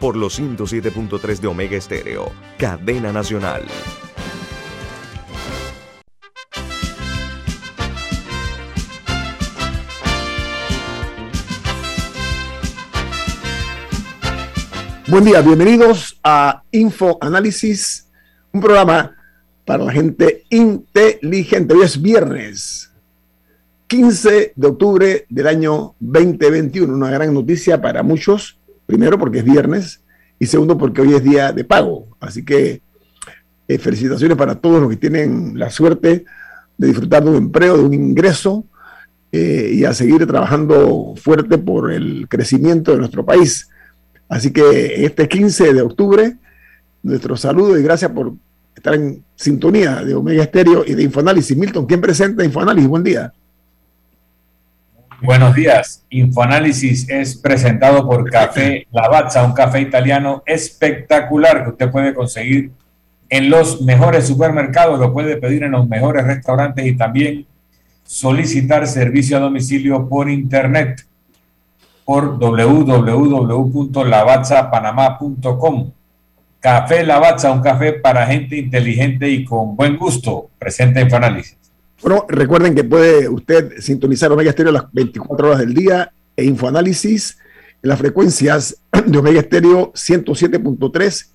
por los 107.3 de Omega Estéreo, cadena nacional. Buen día, bienvenidos a Infoanálisis, un programa para la gente inteligente. Hoy es viernes 15 de octubre del año 2021, una gran noticia para muchos Primero porque es viernes y segundo porque hoy es día de pago. Así que eh, felicitaciones para todos los que tienen la suerte de disfrutar de un empleo, de un ingreso eh, y a seguir trabajando fuerte por el crecimiento de nuestro país. Así que este 15 de octubre, nuestro saludo y gracias por estar en sintonía de Omega Estéreo y de Infoanálisis. Milton, ¿quién presenta Infoanálisis? Buen día. Buenos días. Infoanálisis es presentado por Café Lavazza, un café italiano espectacular que usted puede conseguir en los mejores supermercados, lo puede pedir en los mejores restaurantes y también solicitar servicio a domicilio por internet por www.lavazzapanamá.com. Café Lavazza, un café para gente inteligente y con buen gusto. Presenta Infoanálisis. Bueno, recuerden que puede usted sintonizar Omega Estéreo las 24 horas del día e Infoanálisis en las frecuencias de Omega Estéreo 107.3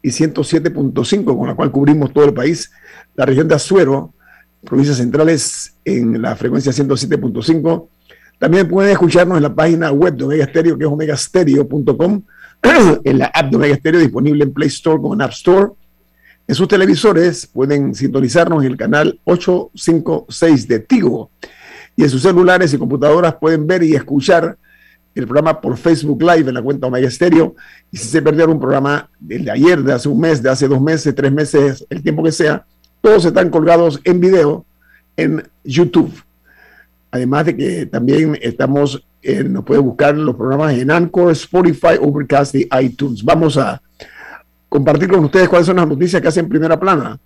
y 107.5, con la cual cubrimos todo el país. La región de Azuero, provincias centrales, en la frecuencia 107.5. También pueden escucharnos en la página web de Omega Estéreo, que es omegastereo.com, en la app de Omega Estéreo disponible en Play Store como en App Store en sus televisores pueden sintonizarnos en el canal 856 de Tigo. Y en sus celulares y computadoras pueden ver y escuchar el programa por Facebook Live en la cuenta Omega Stereo. Y si se perdieron un programa de ayer, de hace un mes, de hace dos meses, tres meses, el tiempo que sea, todos están colgados en video en YouTube. Además de que también estamos, nos puede buscar los programas en Anchor, Spotify, Overcast y iTunes. Vamos a compartir con ustedes cuáles son las noticias que hacen primera plana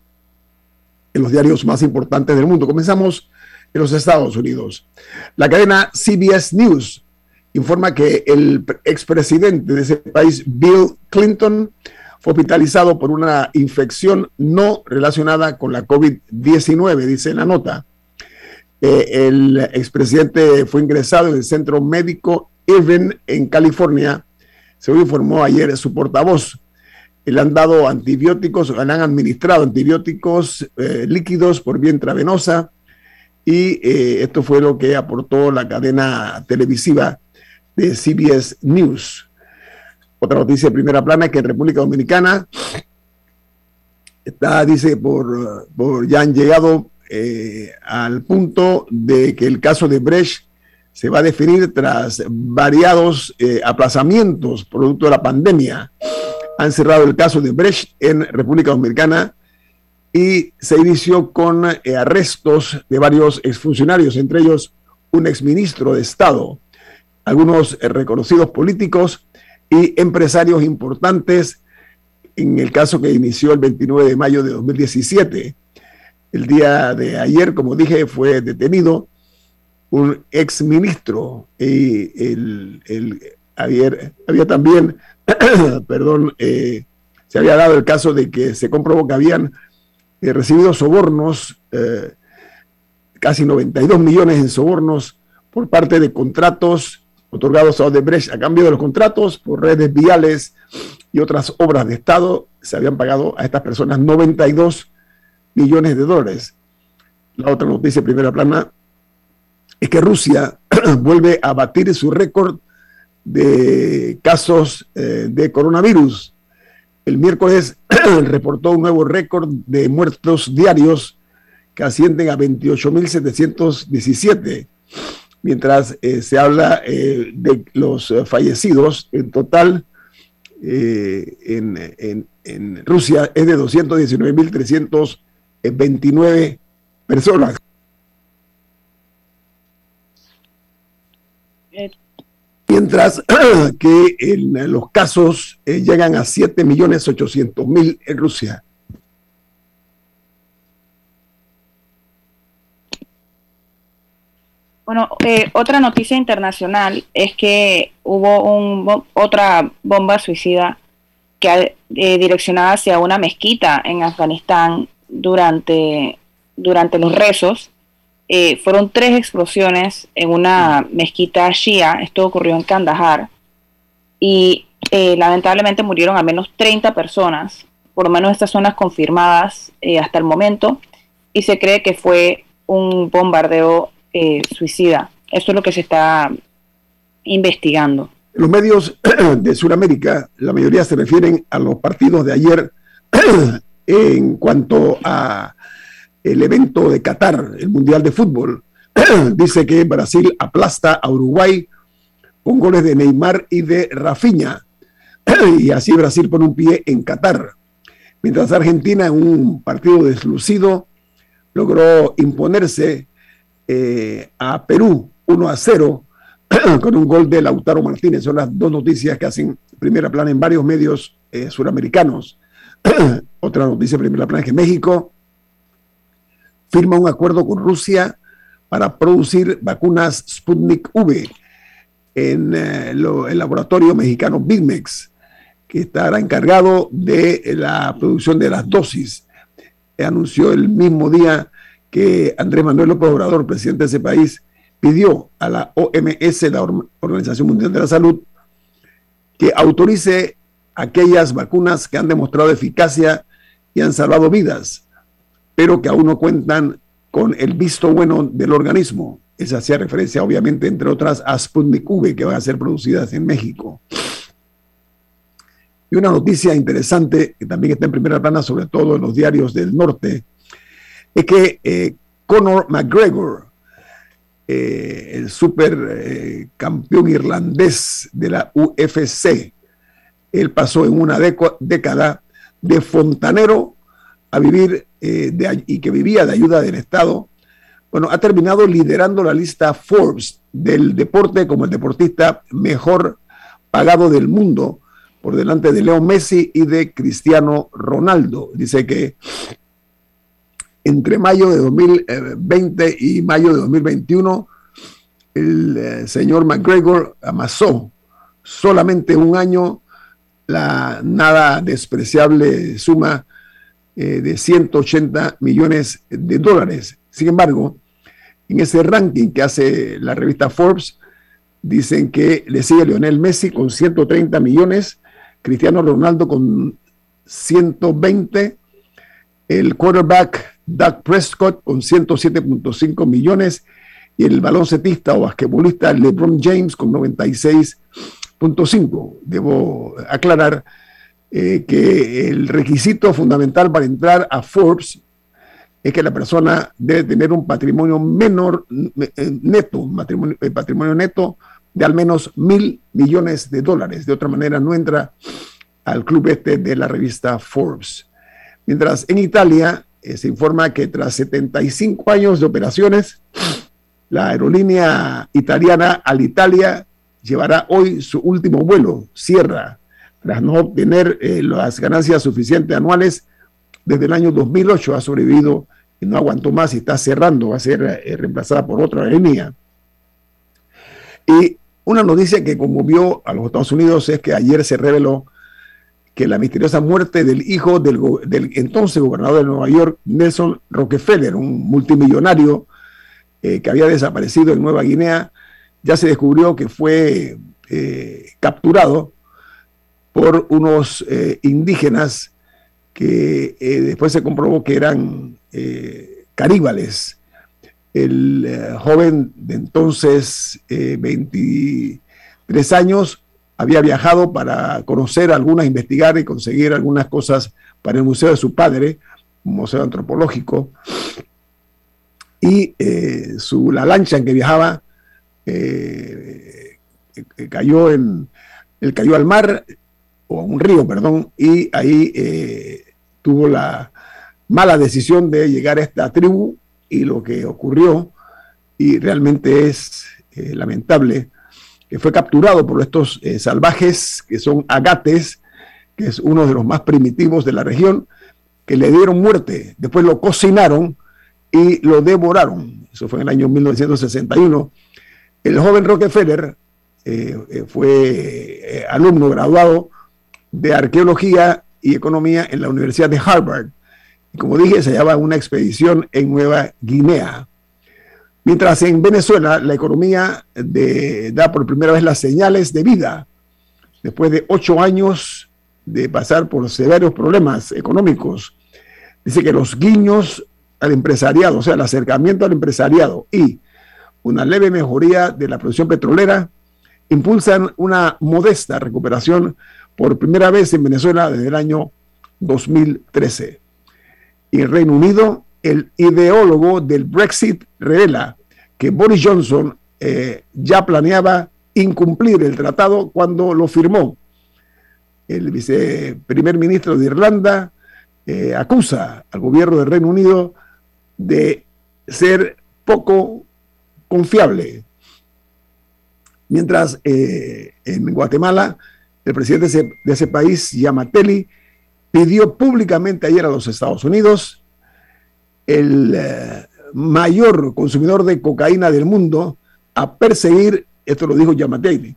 en los diarios más importantes del mundo. Comenzamos en los Estados Unidos. La cadena CBS News informa que el expresidente de ese país, Bill Clinton, fue hospitalizado por una infección no relacionada con la COVID-19, dice la nota. Eh, el expresidente fue ingresado en el centro médico Irving en California, según informó ayer su portavoz le han dado antibióticos, le han administrado antibióticos eh, líquidos por vía intravenosa y eh, esto fue lo que aportó la cadena televisiva de CBS News. Otra noticia de primera plana es que en República Dominicana está, dice, por, ya han llegado eh, al punto de que el caso de Brecht se va a definir tras variados aplazamientos producto de la pandemia han cerrado el caso de Brecht en República Dominicana y se inició con eh, arrestos de varios exfuncionarios, entre ellos un exministro de Estado, algunos eh, reconocidos políticos y empresarios importantes en el caso que inició el 29 de mayo de 2017. El día de ayer, como dije, fue detenido un exministro y el, el, había también perdón, eh, se había dado el caso de que se comprobó que habían eh, recibido sobornos, eh, casi 92 millones en sobornos por parte de contratos otorgados a Odebrecht a cambio de los contratos por redes viales y otras obras de Estado. Se habían pagado a estas personas 92 millones de dólares. La otra noticia, primera plana, es que Rusia vuelve a batir su récord de casos eh, de coronavirus. El miércoles reportó un nuevo récord de muertos diarios que ascienden a 28.717, mientras eh, se habla eh, de los fallecidos en total en, en Rusia es de 219.329 personas. Mientras que en los casos eh, llegan a 7.800.000 en Rusia. Bueno, eh, otra noticia internacional es que hubo un, otra bomba suicida que eh, direccionada hacia una mezquita en Afganistán durante, durante los rezos. Eh, fueron tres explosiones en una mezquita shia, esto ocurrió en Kandahar, y lamentablemente murieron al menos 30 personas, por lo menos estas son las confirmadas hasta el momento, y se cree que fue un bombardeo eh, suicida. Eso es lo que se está investigando. Los medios de Sudamérica, la mayoría se refieren a los partidos de ayer en cuanto a el evento de Qatar, el Mundial de Fútbol. Dice que Brasil aplasta a Uruguay con goles de Neymar y de Rafinha. y así Brasil pone un pie en Qatar. Mientras Argentina en un partido deslucido logró imponerse eh, a Perú 1 a 0 con un gol de Lautaro Martínez. Son las dos noticias que hacen primera plana en varios medios eh, suramericanos. Otra noticia primera plana es que México firma un acuerdo con Rusia para producir vacunas Sputnik V en eh, el laboratorio mexicano Bigmex, que estará encargado de la producción de las dosis. Anunció el mismo día que Andrés Manuel López Obrador, presidente de ese país, pidió a la OMS, la Organización Mundial de la Salud, que autorice aquellas vacunas que han demostrado eficacia y han salvado vidas, pero que aún no cuentan con el visto bueno del organismo. Esa hacía referencia, obviamente, entre otras, a Sputnik V, que van a ser producidas en México. Y una noticia interesante, que también está en primera plana, sobre todo en los diarios del norte, es que eh, Conor McGregor, eh, el super eh, campeón irlandés de la UFC, él pasó en una década de fontanero a vivir y que vivía de ayuda del Estado. Bueno, ha terminado liderando la lista Forbes del deporte como el deportista mejor pagado del mundo por delante de Leo Messi y de Cristiano Ronaldo. Dice que entre mayo de 2020 y mayo de 2021, el eh, señor McGregor amasó solamente un año la nada despreciable suma eh, de 180 millones de dólares. Sin embargo, en ese ranking que hace la revista Forbes, dicen que le sigue Lionel Messi con 130 millones, Cristiano Ronaldo con 120, el quarterback Doug Prescott con 107.5 millones y el baloncetista o basquetbolista LeBron James con 96.5. Debo aclarar eh, que el requisito fundamental para entrar a Forbes es que la persona debe tener un patrimonio menor eh, neto, un patrimonio, eh, neto de al menos mil millones de dólares. De otra manera, no entra al club este de la revista Forbes. Mientras en Italia eh, se informa que tras 75 años de operaciones, la aerolínea italiana Alitalia llevará hoy su último vuelo, Sierra, tras no obtener eh, las ganancias suficientes anuales desde el año 2008. Ha sobrevivido y no aguantó más y está cerrando, va a ser eh, reemplazada por otra aerolínea. Y una noticia que conmovió a los Estados Unidos es que ayer se reveló que la misteriosa muerte del hijo del, entonces gobernador de Nueva York, Nelson Rockefeller, un multimillonario eh, que había desaparecido en Nueva Guinea, ya se descubrió que fue capturado por unos eh, indígenas que después se comprobó que eran caníbales. El joven de entonces, 23 años, había viajado para conocer algunas, investigar y conseguir algunas cosas para el museo de su padre, un museo antropológico, y eh, su, la lancha en que viajaba eh, cayó, en, cayó al mar o a un río, perdón, y ahí eh, tuvo la mala decisión de llegar a esta tribu y lo que ocurrió, y realmente es eh, lamentable, que fue capturado por estos eh, salvajes que son agates, que es uno de los más primitivos de la región, que le dieron muerte, después lo cocinaron y lo devoraron. Eso fue en el año 1961. El joven Rockefeller fue alumno graduado de arqueología y economía en la Universidad de Harvard. Y como dije, se hallaba una expedición en Nueva Guinea. Mientras en Venezuela la economía da por primera vez las señales de vida, después de ocho años de pasar por severos problemas económicos. Dice que los guiños al empresariado, o sea, el acercamiento al empresariado y una leve mejoría de la producción petrolera impulsan una modesta recuperación por primera vez en Venezuela desde el año 2013. Y en Reino Unido, el ideólogo del Brexit revela que Boris Johnson eh, ya planeaba incumplir el tratado cuando lo firmó. El viceprimer ministro de Irlanda eh, acusa al gobierno del Reino Unido de ser poco confiable. Mientras eh, en Guatemala el presidente de ese, país, Yamateli, pidió públicamente ayer a los Estados Unidos, el eh, mayor consumidor de cocaína del mundo, a perseguir, esto lo dijo Yamateli,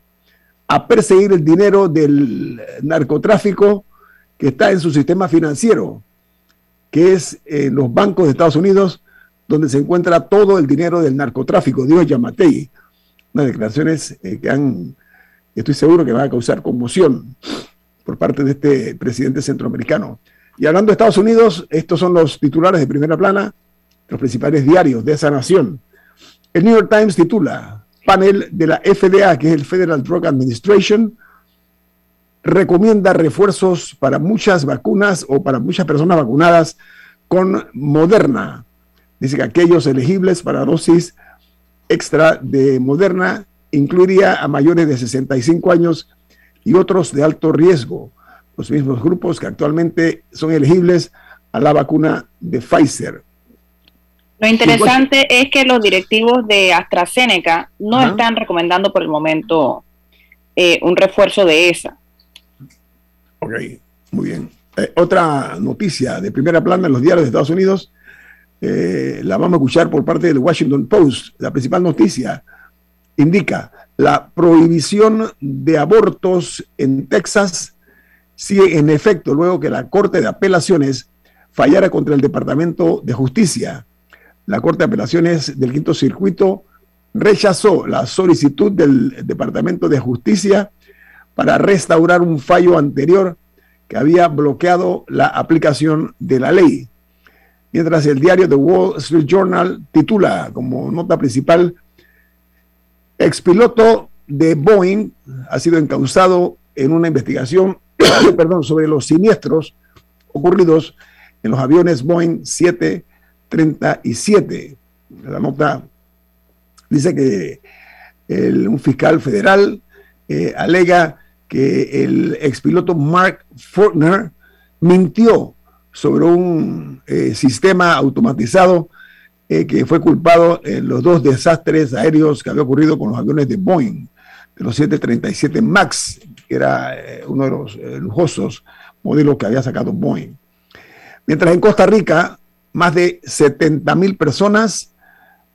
a perseguir el dinero del narcotráfico que está en su sistema financiero, que es en los bancos de Estados Unidos, donde se encuentra todo el dinero del narcotráfico, dijo Yamatei. Unas declaraciones eh, que han estoy seguro que va a causar conmoción por parte de este presidente centroamericano. Y hablando de Estados Unidos, estos son los titulares de primera plana, los principales diarios de esa nación. El New York Times titula, panel de la FDA, que es el Federal Drug Administration, recomienda refuerzos para muchas vacunas o para muchas personas vacunadas con Moderna. Dice que aquellos elegibles para dosis extra de Moderna incluiría a mayores de 65 años y otros de alto riesgo, los mismos grupos que actualmente son elegibles a la vacuna de Pfizer. Lo interesante es que los directivos de AstraZeneca no están recomendando por el momento eh, un refuerzo de esa. Ok, muy bien. Eh, otra noticia de primera plana en los diarios de Estados Unidos, eh, la vamos a escuchar por parte del Washington Post, la principal noticia indica la prohibición de abortos en Texas sigue en efecto luego que la Corte de Apelaciones fallara contra el Departamento de Justicia. La Corte de Apelaciones del Quinto Circuito rechazó la solicitud del Departamento de Justicia para restaurar un fallo anterior que había bloqueado la aplicación de la ley. Mientras el diario The Wall Street Journal titula como nota principal Expiloto de Boeing ha sido encausado en una investigación perdón, sobre los siniestros ocurridos en los aviones Boeing 737. La nota dice que un fiscal federal eh, alega que el expiloto Mark Fortner mintió sobre un eh, sistema automatizado eh, que fue culpado en los dos desastres aéreos que había ocurrido con los aviones de Boeing, de los 737 MAX, que era eh, uno de los eh, lujosos modelos que había sacado Boeing. Mientras en Costa Rica, más de 70 mil personas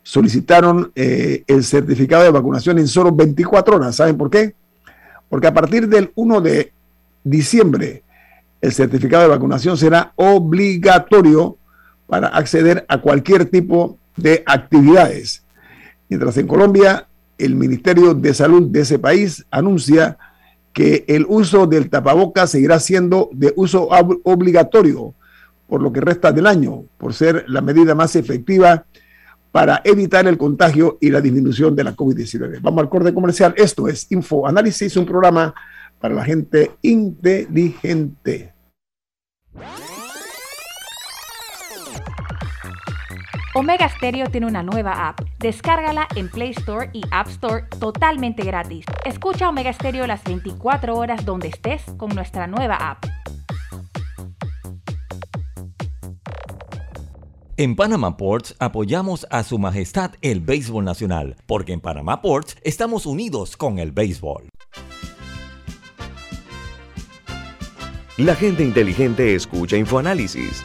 solicitaron el certificado de vacunación en solo 24 horas. ¿Saben por qué? Porque a partir del 1 de diciembre, el certificado de vacunación será obligatorio para acceder a cualquier tipo de actividades. Mientras en Colombia, el Ministerio de Salud de ese país anuncia que el uso del tapabocas seguirá siendo de uso obligatorio por lo que resta del año, por ser la medida más efectiva para evitar el contagio y la disminución de la COVID-19. Vamos al corte comercial. Esto es Info Análisis, un programa para la gente inteligente. Omega Stereo tiene una nueva app. Descárgala en Play Store y App Store totalmente gratis. Escucha Omega Stereo las 24 horas donde estés con nuestra nueva app. En Panama Ports apoyamos a Su Majestad el Béisbol Nacional, porque en Panama Ports estamos unidos con el béisbol. La gente inteligente escucha InfoAnálisis.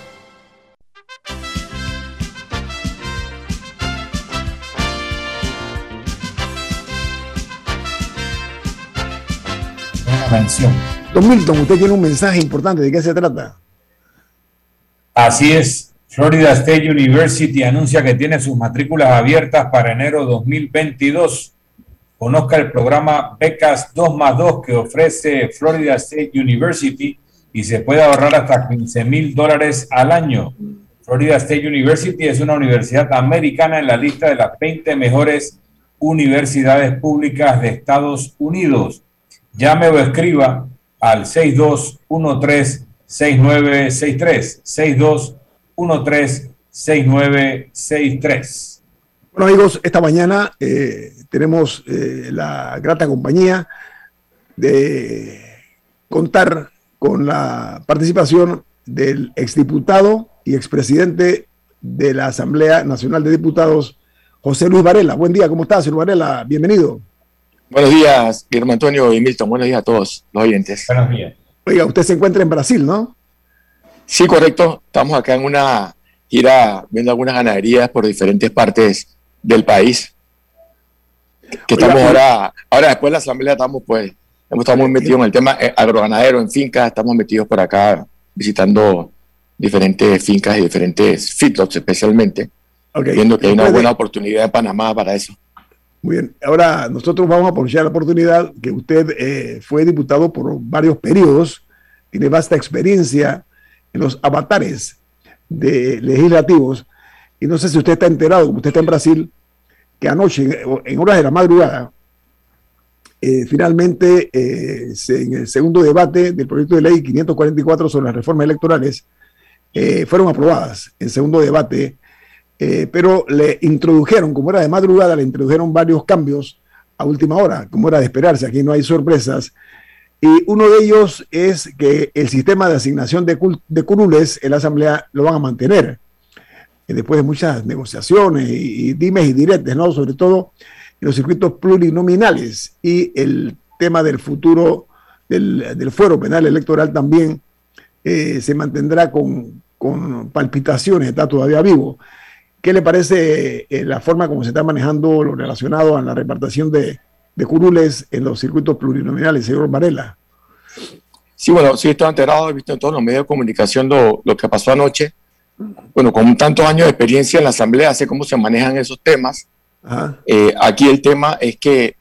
Mención. Don Milton, usted tiene un mensaje importante. ¿De qué se trata? Así es. Florida State University anuncia que tiene sus matrículas abiertas para enero 2022. Conozca el programa Becas 2 más 2 que ofrece Florida State University y se puede ahorrar hasta 15 mil dólares al año. Florida State University es una universidad americana en la lista de las 20 mejores universidades públicas de Estados Unidos. Llame o escriba al 6213-6963. 6213-6963. Bueno amigos, esta mañana eh, tenemos eh, la grata compañía de contar con la participación del exdiputado y expresidente de la Asamblea Nacional de Diputados, José Luis Varela. Buen día, ¿cómo estás, Luis Varela? Bienvenido. Buenos días, Guillermo Antonio y Milton. Buenos días a todos los oyentes. Buenos días. Oiga, usted se encuentra en Brasil, ¿no? Sí, correcto. Estamos acá en una gira viendo algunas ganaderías por diferentes partes del país. Que estamos ahora, ahora después de la asamblea estamos pues, estamos metidos en el tema eh, agroganadero, en fincas, estamos metidos por acá visitando diferentes fincas y diferentes feedlots especialmente, viendo que hay una buena oportunidad en Panamá para eso. Muy bien, ahora nosotros vamos a aprovechar la oportunidad que usted eh, fue diputado por varios periodos, tiene vasta experiencia en los avatares de legislativos, y no sé si usted está enterado, como usted está en Brasil, que anoche, en horas de la madrugada, eh, finalmente eh, en el segundo debate del proyecto de ley 544 sobre las reformas electorales, fueron aprobadas en segundo debate eh, pero le introdujeron, como era de madrugada, le introdujeron varios cambios a última hora, como era de esperarse, aquí no hay sorpresas. Y uno de ellos es que el sistema de asignación de, de curules en la Asamblea lo van a mantener. Eh, después de muchas negociaciones y, dimes y diretes, ¿no? Sobre todo en los circuitos plurinominales y el tema del futuro del, fuero penal electoral también eh, se mantendrá con, con palpitaciones, está todavía vivo. ¿Qué le parece eh, la forma como se está manejando lo relacionado a la repartición de, curules en los circuitos plurinominales, señor Varela? Sí, bueno, sí estoy enterado, he visto en todos los medios de comunicación lo, que pasó anoche. bueno, con tantos años de experiencia en la Asamblea, sé cómo se manejan esos temas. Eh, aquí el tema es que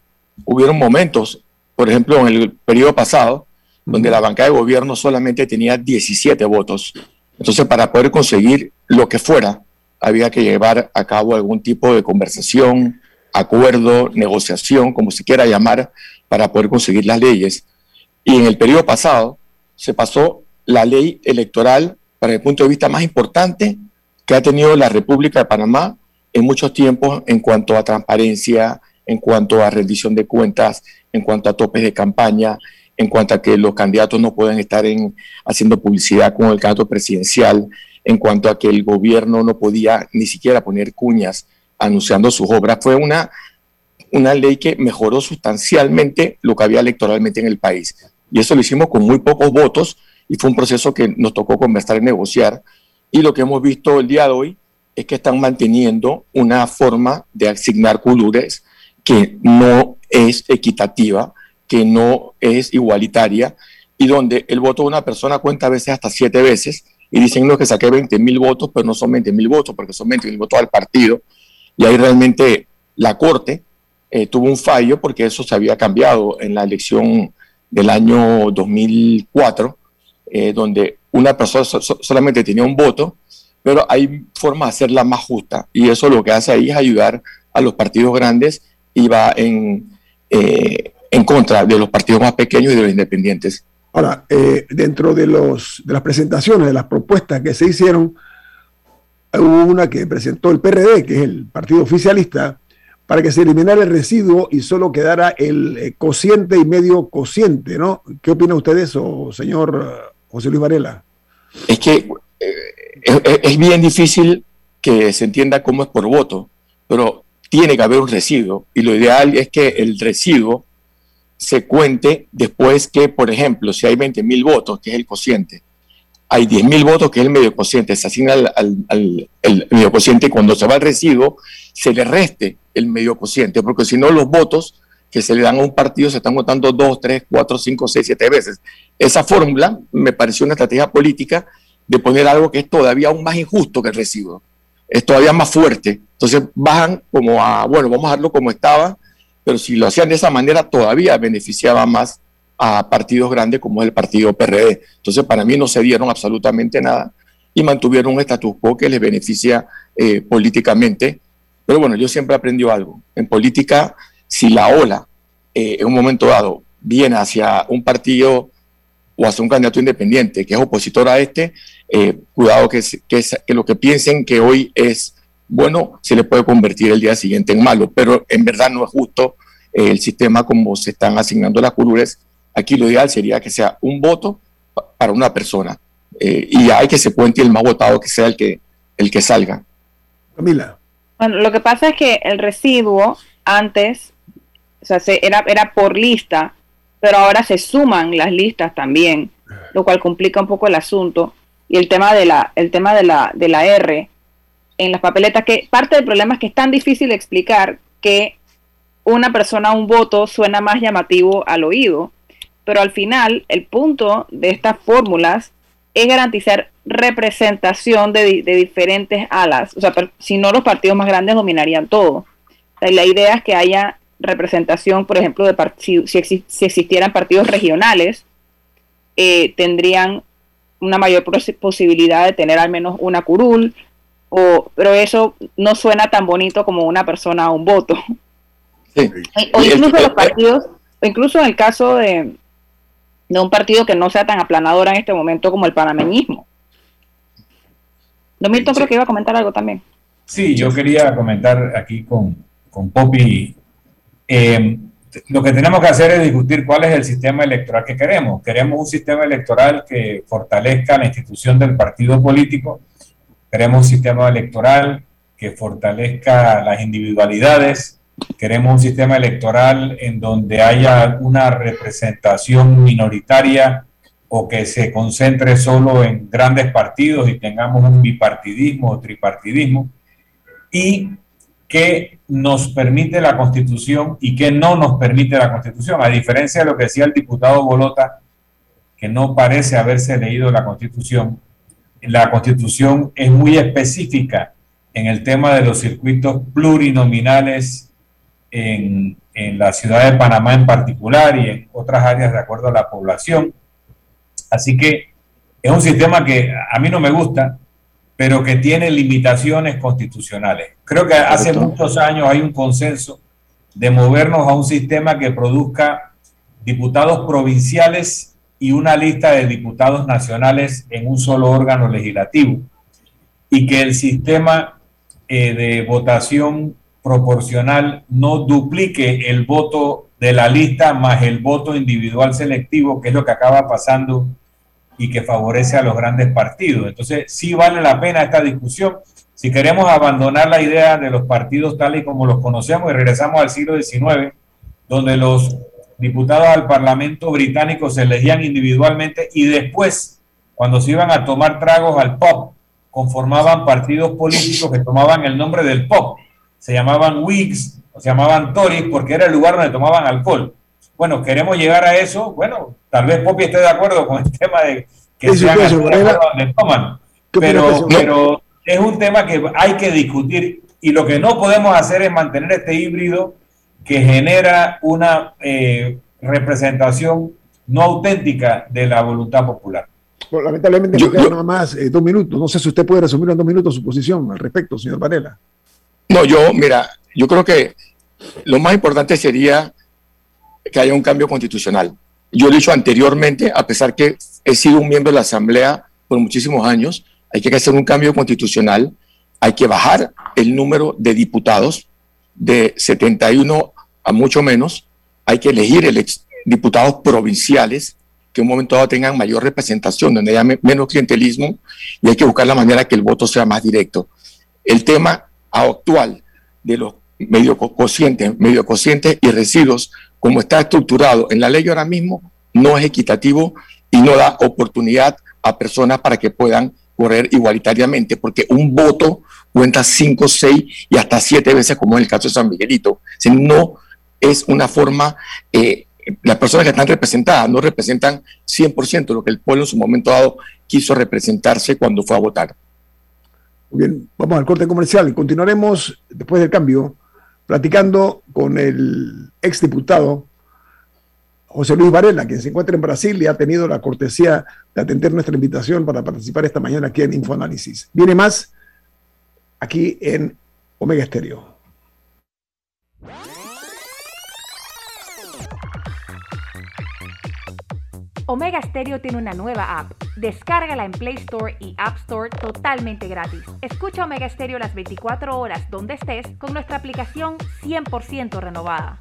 hubieron momentos, por ejemplo, en el periodo pasado, donde la banca de gobierno solamente tenía 17 votos. Entonces, para poder conseguir lo que fuera, había que llevar a cabo algún tipo de conversación, acuerdo, negociación, como se quiera llamar, para poder conseguir las leyes. Y en el periodo pasado se pasó la ley electoral para el punto de vista más importante que ha tenido la República de Panamá en muchos tiempos en cuanto a transparencia, en cuanto a rendición de cuentas, en cuanto a topes de campaña, en cuanto a que los candidatos no pueden estar en, haciendo publicidad con el candidato presidencial, en cuanto a que el gobierno no podía ni siquiera poner cuñas anunciando sus obras. Fue una, una ley que mejoró sustancialmente lo que había electoralmente en el país. Y eso lo hicimos con muy pocos votos y fue un proceso que nos tocó conversar y negociar. Y lo que hemos visto el día de hoy es que están manteniendo una forma de asignar culures que no es equitativa, que no es igualitaria y donde el voto de una persona cuenta a veces hasta siete veces y dicen no, que saqué 20 mil votos, pero no son 20 mil votos porque son 20 mil votos al partido y ahí realmente la Corte eh, tuvo un fallo porque eso se había cambiado en la elección del año 2004, eh, donde una persona solamente tenía un voto pero hay formas de hacerla más justa y eso lo que hace ahí es ayudar a los partidos grandes y va en, eh, en contra de los partidos más pequeños y de los independientes. Ahora, eh, dentro de, los, de las presentaciones, de las propuestas que se hicieron, hubo una que presentó el PRD, que es el partido oficialista, para que se eliminara el residuo y solo quedara el eh, cociente y medio cociente, ¿no? ¿Qué opina usted de eso, señor José Luis Varela? Es que es, bien difícil que se entienda cómo es por voto, pero tiene que haber un residuo y lo ideal es que el residuo se cuente después que, por ejemplo, si hay 20 mil votos, que es el cociente, hay 10 mil votos, que es el medio cociente, se asigna al, el medio cociente y cuando se va el residuo, se le reste el medio cociente, porque si no los votos que se le dan a un partido se están votando 2, 3, 4, 5, 6, 7 veces. Esa fórmula me pareció una estrategia política de poner algo que es todavía aún más injusto que el residuo, es todavía más fuerte. Entonces bajan como a, bueno, vamos a dejarlo como estaba, pero si lo hacían de esa manera todavía beneficiaba más a partidos grandes como es el partido PRD. Entonces para mí no se dieron absolutamente nada y mantuvieron un status quo que les beneficia eh, políticamente. Pero bueno, yo siempre aprendido algo. En política, si la ola eh, en un momento dado viene hacia un partido o hacia un candidato independiente que es opositor a este, eh, cuidado que, que, lo que piensen que hoy es bueno se le puede convertir el día siguiente en malo, pero en verdad no es justo eh, el sistema como se están asignando las curules. Aquí lo ideal sería que sea un voto para una persona eh, y hay que se cuente el más votado que sea el que, el que salga. Camila. Bueno, lo que pasa es que el residuo antes o sea, se, era, era por lista pero ahora se suman las listas también, lo cual complica un poco el asunto. Y el tema de la, el tema de la, de la R en las papeletas, que parte del problema es que es tan difícil explicar que una persona, un voto, suena más llamativo al oído. Pero al final, el punto de estas fórmulas es garantizar representación de, diferentes alas. O sea, si no, los partidos más grandes dominarían todo. la idea es que haya representación, por ejemplo, de si, si, existieran partidos regionales, eh, tendrían una mayor posibilidad de tener al menos una curul, o, pero eso no suena tan bonito como una persona a un voto. O incluso los partidos, incluso en el caso de, de un partido que no sea tan aplanador en este momento como el panameñismo. Domito creo que iba a comentar algo también. Sí, yo quería comentar aquí con, con Poppy eh, lo que tenemos que hacer es discutir cuál es el sistema electoral que queremos. Queremos un sistema electoral que fortalezca la institución del partido político. Queremos un sistema electoral que fortalezca las individualidades. Queremos un sistema electoral en donde haya una representación minoritaria o que se concentre solo en grandes partidos y tengamos un bipartidismo o tripartidismo. Y que nos permite la Constitución y que no nos permite la Constitución, a diferencia de lo que decía el diputado Bolota, que no parece haberse leído la Constitución. La constitución es muy específica en el tema de los circuitos plurinominales en, en la ciudad de Panamá en particular y en otras áreas de acuerdo a la población. Así que es un sistema que a mí no me gusta, pero que tiene limitaciones constitucionales. Creo que hace muchos años hay un consenso de movernos a un sistema que produzca diputados provinciales y una lista de diputados nacionales en un solo órgano legislativo y que el sistema eh, de votación proporcional no duplique el voto de la lista más el voto individual selectivo, que es lo que acaba pasando y que favorece a los grandes partidos. Entonces, sí vale la pena esta discusión. Si queremos abandonar la idea de los partidos tal y como los conocemos y regresamos al siglo XIX, donde los diputados al Parlamento británico se elegían individualmente y después, cuando se iban a tomar tragos al pop, conformaban partidos políticos que tomaban el nombre del pop. Se llamaban Whigs o se llamaban Tories porque era el lugar donde tomaban alcohol. Bueno, queremos llegar a eso. Bueno, tal vez Popi esté de acuerdo con el tema de que sean donde toman. Pero, pero es un tema que hay que discutir y lo que no podemos hacer es mantener este híbrido que genera una eh, representación no auténtica de la voluntad popular. lamentablemente yo, quedan nada más eh, dos minutos. No sé si usted puede resumir en dos minutos su posición al respecto, señor Varela. No, yo, mira, yo creo que lo más importante sería que haya un cambio constitucional. Yo lo he dicho anteriormente, a pesar que he sido un miembro de la Asamblea por muchísimos años, hay que hacer un cambio constitucional, hay que bajar el número de diputados de 71 a mucho menos, hay que elegir el diputados provinciales que en un momento dado tengan mayor representación, donde haya menos clientelismo y hay que buscar la manera que el voto sea más directo. El tema actual de los medio cocientes, medio cocientes y residuos, como está estructurado en la ley ahora mismo, no es equitativo y no da oportunidad a personas para que puedan correr igualitariamente, porque un voto cuenta cinco, seis y hasta siete veces, como en el caso de San Miguelito. Si no es una forma, eh, las personas que están representadas no representan 100% lo que el pueblo en su momento dado quiso representarse cuando fue a votar. Muy bien, vamos al corte comercial continuaremos después del cambio platicando con el exdiputado José Luis Varela, quien se encuentra en Brasil y ha tenido la cortesía de atender nuestra invitación para participar esta mañana aquí en Infoanálisis. Viene más aquí en Omega Estéreo. Omega Stereo tiene una nueva app. Descárgala en Play Store y App Store totalmente gratis. Escucha Omega Stereo las 24 horas donde estés con nuestra aplicación 100% renovada.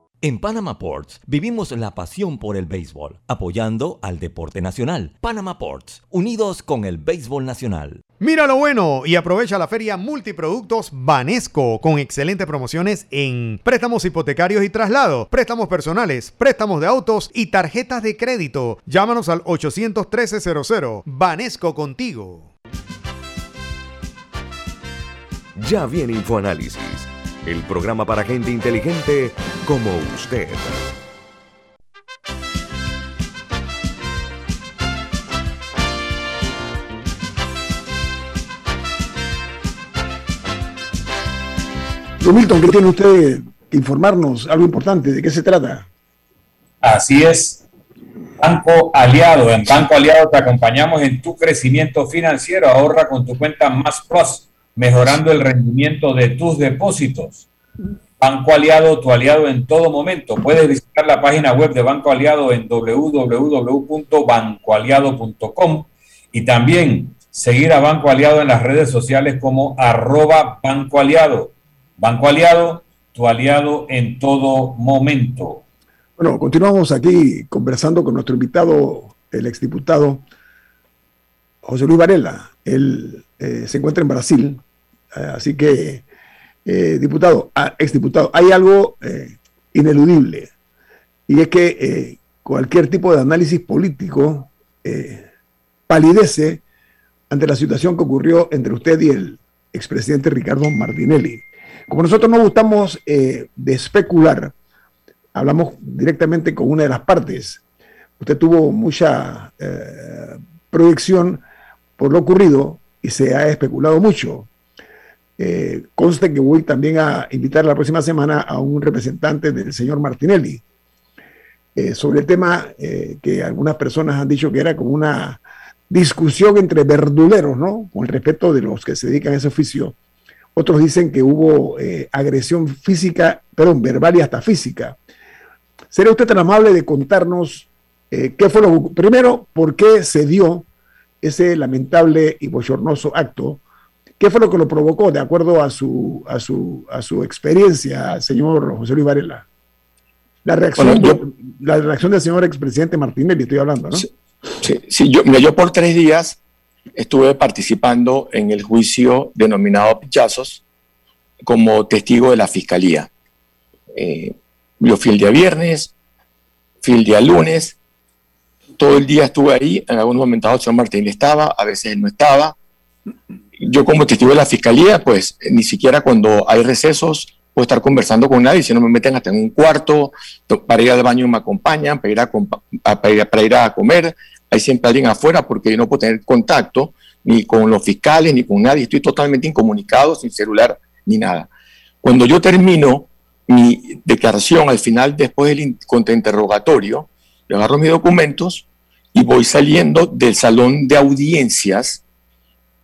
En Panama Ports vivimos la pasión por el béisbol, apoyando al deporte nacional. Panama Ports, unidos con el béisbol nacional. Mira lo bueno y aprovecha la feria multiproductos Banesco con excelentes promociones en préstamos hipotecarios y traslados, préstamos personales, préstamos de autos y tarjetas de crédito. Llámanos al 813-00. Banesco contigo. Ya viene InfoAnálisis, el programa para gente inteligente como usted. Don Milton, ¿qué tiene usted que informarnos? Algo importante, ¿de qué se trata? Así es. Banco Aliado. En Banco Aliado te acompañamos en tu crecimiento financiero. Ahorra con tu cuenta Más Plus mejorando el rendimiento de tus depósitos. Banco Aliado, tu aliado en todo momento. Puedes visitar la página web de Banco Aliado en www.bancoaliado.com y también seguir a Banco Aliado en las redes sociales como arroba Banco Aliado. Banco Aliado, tu aliado en todo momento. Bueno, continuamos aquí conversando con nuestro invitado, el exdiputado José Luis Varela. Él eh, se encuentra en Brasil. Eh, así que, eh, diputado, ah, exdiputado, hay algo ineludible y es que eh, cualquier tipo de análisis político eh, palidece ante la situación que ocurrió entre usted y el expresidente Ricardo Martinelli. Como nosotros no gustamos eh, de especular, hablamos directamente con una de las partes. Usted tuvo mucha eh, proyección por lo ocurrido y se ha especulado mucho. Eh, conste que voy también a invitar la próxima semana a un representante del señor Martinelli sobre el tema que algunas personas han dicho que era como una discusión entre verduleros, ¿no? Con el respeto de los que se dedican a ese oficio. Otros dicen que hubo eh, agresión física, perdón, verbal y hasta física. ¿Sería usted tan amable de contarnos eh, qué fue lo primero, por qué se dio ese lamentable y bochornoso acto? ¿Qué fue lo que lo provocó, de acuerdo a su, a su, a su experiencia, señor José Luis Varela? La reacción, la reacción del señor expresidente Martinelli, estoy hablando, ¿no? Sí, yo, yo por tres días estuve participando en el juicio denominado Pichazos como testigo de la fiscalía. Eh, yo fui el día viernes, fui el día lunes, todo el día estuve ahí, en algunos momentos señor Martín estaba, a veces no estaba. Yo como testigo de la fiscalía, pues ni siquiera cuando hay recesos puedo estar conversando con nadie, si no me meten hasta en un cuarto, para ir al baño me acompañan, para ir a, para ir a comer, hay siempre alguien afuera porque yo no puedo tener contacto ni con los fiscales ni con nadie, estoy totalmente incomunicado, sin celular ni nada. Cuando yo termino mi declaración al final, después del contrainterrogatorio, le agarro mis documentos y voy saliendo del salón de audiencias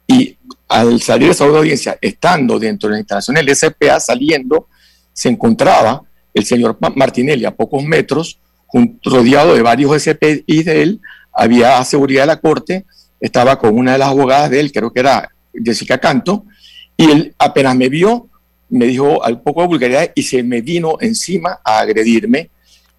y al salir del salón de audiencias, estando dentro de la instalación del SPA, saliendo, se encontraba el señor Martinelli a pocos metros, rodeado de varios SPI de él, había seguridad de la corte, estaba con una de las abogadas de él, creo que era Jessica Canto, y él apenas me vio, me dijo al poco de vulgaridad y se me vino encima a agredirme.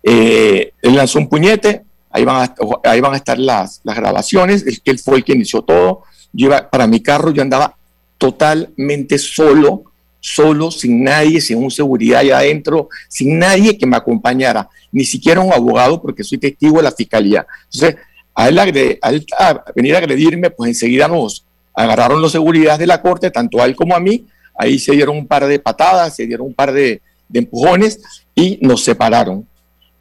Eh, él lanzó un puñete, ahí van a, ahí van a estar las, las grabaciones, es que él fue el que inició todo. Yo iba para mi carro, yo andaba totalmente solo, solo, sin nadie, sin un seguridad allá adentro, sin nadie que me acompañara, ni siquiera un abogado, porque soy testigo de la fiscalía. Entonces, a él, venir a agredirme, pues enseguida nos agarraron los seguridades de la corte, tanto a él como a mí. Ahí se dieron un par de patadas, se dieron un par de, empujones y nos separaron.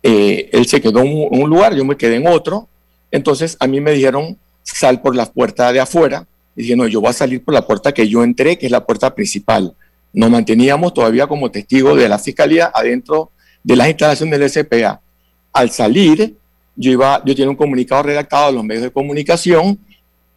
Eh, él se quedó en un, lugar, yo me quedé en otro. Entonces a mí me dijeron, sal por la puerta de afuera. Y dije, no, yo voy a salir por la puerta que yo entré, que es la puerta principal. Nos manteníamos todavía como testigos de la fiscalía adentro de las instalaciones del SPA. Al salir, yo iba, yo tenía un comunicado redactado a los medios de comunicación,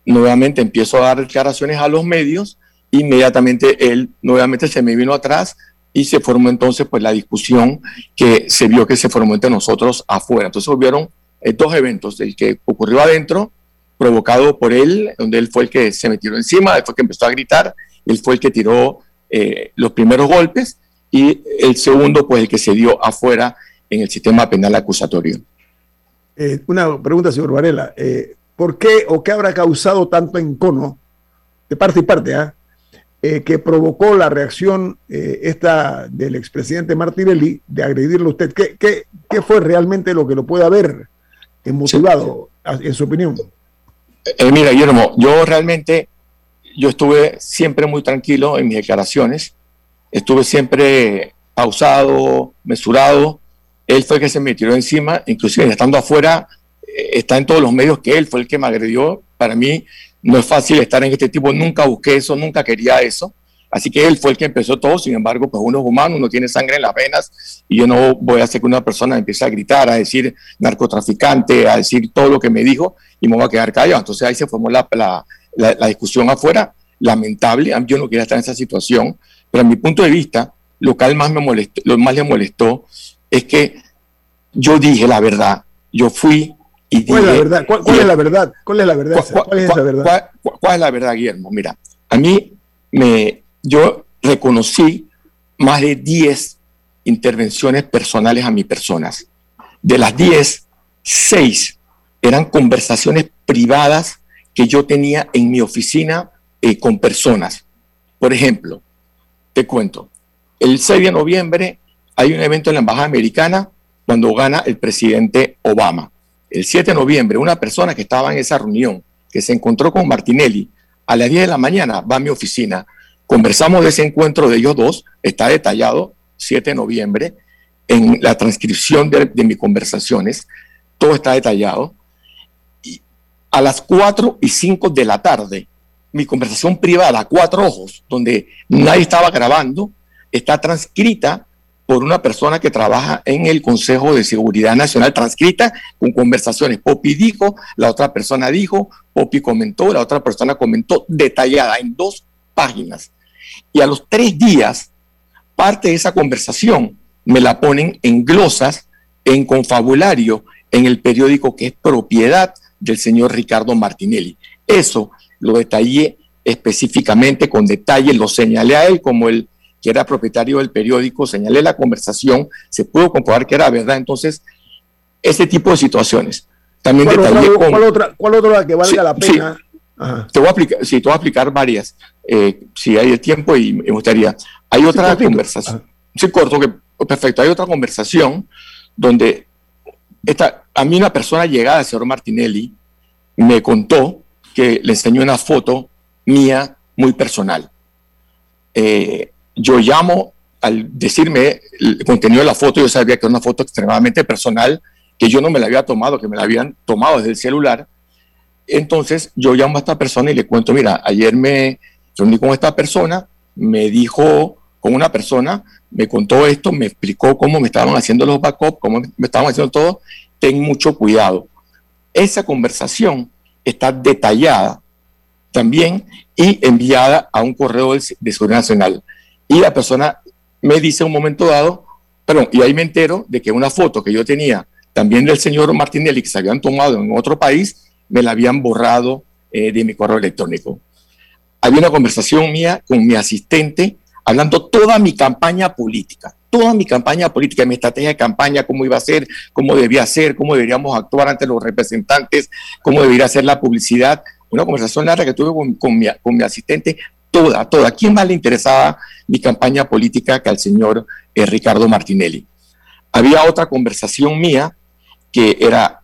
nuevamente empiezo a dar declaraciones a los medios, inmediatamente él nuevamente se me vino atrás y se formó entonces pues la discusión que se vio que se formó entre nosotros afuera. Entonces volvieron eh, dos eventos, el que ocurrió adentro, provocado por él, donde él fue el que se metió encima, él fue el que empezó a gritar, él fue el que tiró eh, los primeros golpes y el segundo pues el que se dio afuera en el sistema penal acusatorio. Eh, una pregunta, señor Varela. Eh, ¿Por qué o qué habrá causado tanto encono de parte y parte ah, eh, que provocó la reacción esta del expresidente Martinelli de agredirlo a usted? ¿Qué, qué, fue realmente lo que lo puede haber motivado, en su opinión? mira, Guillermo, yo realmente yo estuve siempre muy tranquilo en mis declaraciones, estuve siempre pausado, mesurado, él fue el que se me tiró encima, inclusive estando afuera, eh, está en todos los medios que él fue el que me agredió. Para mí no es fácil estar en este tipo, nunca busqué eso, nunca quería eso. Así que él fue el que empezó todo, sin embargo, pues uno es humano, uno tiene sangre en las venas y yo no voy a hacer que una persona empiece a gritar, a decir narcotraficante, a decir todo lo que me dijo y me voy a quedar callado. Entonces ahí se formó la, la, la, discusión afuera, lamentable, yo no quería estar en esa situación, pero a mi punto de vista, lo que más, me molestó, lo más le molestó es que yo dije la verdad, yo fui y ¿Cuál dije... Es la verdad? ¿Cuál, es la verdad? ¿Cuál es la verdad? ¿Cuál, es la verdad? ¿Cuál, es la verdad, Guillermo? Mira, a mí me, yo reconocí más de 10 intervenciones personales a mis personas. De las 10, 6 eran conversaciones privadas que yo tenía en mi oficina eh, con personas. Por ejemplo, te cuento, el 6 de noviembre hay un evento en la Embajada Americana cuando gana el presidente Obama. El 7 de noviembre, una persona que estaba en esa reunión, que se encontró con Martinelli, a las 10 de la mañana va a mi oficina. Conversamos de ese encuentro de ellos dos, está detallado, 7 de noviembre, en la transcripción de, mis conversaciones, todo está detallado. Y a las 4 y 5 de la tarde, mi conversación privada, cuatro ojos, donde nadie estaba grabando, está transcrita por una persona que trabaja en el Consejo de Seguridad Nacional, transcrita con conversaciones. Popi dijo, la otra persona dijo, Popi comentó, la otra persona comentó, detallada en dos páginas. Y a los tres días, parte de esa conversación me la ponen en glosas, en confabulario, en el periódico que es propiedad del señor Ricardo Martinelli. Eso lo detallé específicamente, con detalle, lo señalé a él como el que era propietario del periódico, señalé la conversación, se pudo comprobar que era verdad. Entonces, ese tipo de situaciones. También ¿Cuál, detallé otra, ¿cuál, otra, ¿Cuál otra que valga la pena? Te voy a aplicar, sí, te voy a explicar varias, eh, si hay el tiempo y me gustaría. Hay otra conversación. Sí, corto, que, perfecto. Hay otra conversación donde esta, a mí una persona llegada, el señor Martinelli, me contó que le enseñó una foto mía muy personal. Eh, yo llamo al decirme el contenido de la foto, yo sabía que era una foto extremadamente personal, que yo no me la había tomado, que me la habían tomado desde el celular. Entonces yo llamo a esta persona y le cuento, mira, ayer me reuní con esta persona, me dijo con una persona, me contó esto, me explicó cómo me estaban haciendo los backups, cómo me estaban haciendo todo, ten mucho cuidado. Esa conversación está detallada también y enviada a un correo de Seguridad Nacional. Y la persona me dice un momento dado, perdón, y ahí me entero de que una foto que yo tenía también del señor Martinelli que se habían tomado en otro país, me la habían borrado eh, de mi correo electrónico. Había una conversación mía con mi asistente hablando toda mi campaña política, toda mi campaña política, mi estrategia de campaña, cómo iba a ser, cómo debía ser, cómo deberíamos actuar ante los representantes, cómo debería ser la publicidad. Una conversación larga que tuve con, mi asistente toda, toda. ¿Quién más le interesaba mi campaña política que al señor eh, Ricardo Martinelli? Había otra conversación mía que era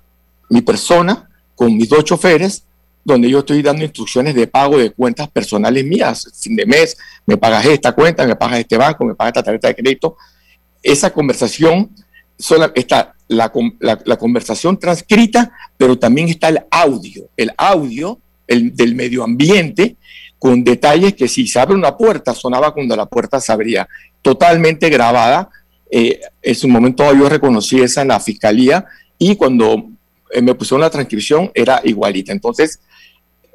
mi persona con mis dos choferes, donde yo estoy dando instrucciones de pago de cuentas personales mías. Fin de mes, me pagas esta cuenta, me pagas este banco, me pagas esta tarjeta de crédito. Esa conversación, está la, conversación transcrita, pero también está el audio, el audio el, del medio ambiente con detalles que si se abre una puerta, sonaba cuando la puerta se abría, totalmente grabada. Eh, en su momento yo reconocí esa en la fiscalía y cuando eh, me pusieron la transcripción era igualita. Entonces,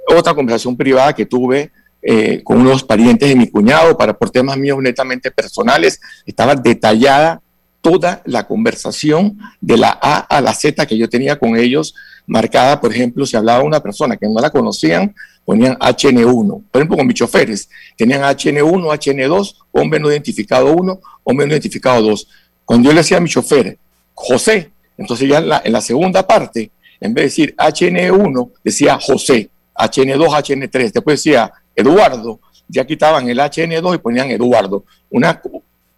otra conversación privada que tuve eh, con unos parientes de mi cuñado para por temas míos netamente personales, estaba detallada toda la conversación de la A a la Z que yo tenía con ellos, marcada, por ejemplo, si hablaba una persona que no la conocían, ponían HN1. Por ejemplo, con mis choferes, tenían HN1, HN2, hombre no identificado 1, hombre no identificado 2. Cuando yo le decía a mi chofer, José, entonces ya en la, segunda parte, en vez de decir HN1, decía José, HN2, HN3, después decía Eduardo, ya quitaban el HN2 y ponían Eduardo. Una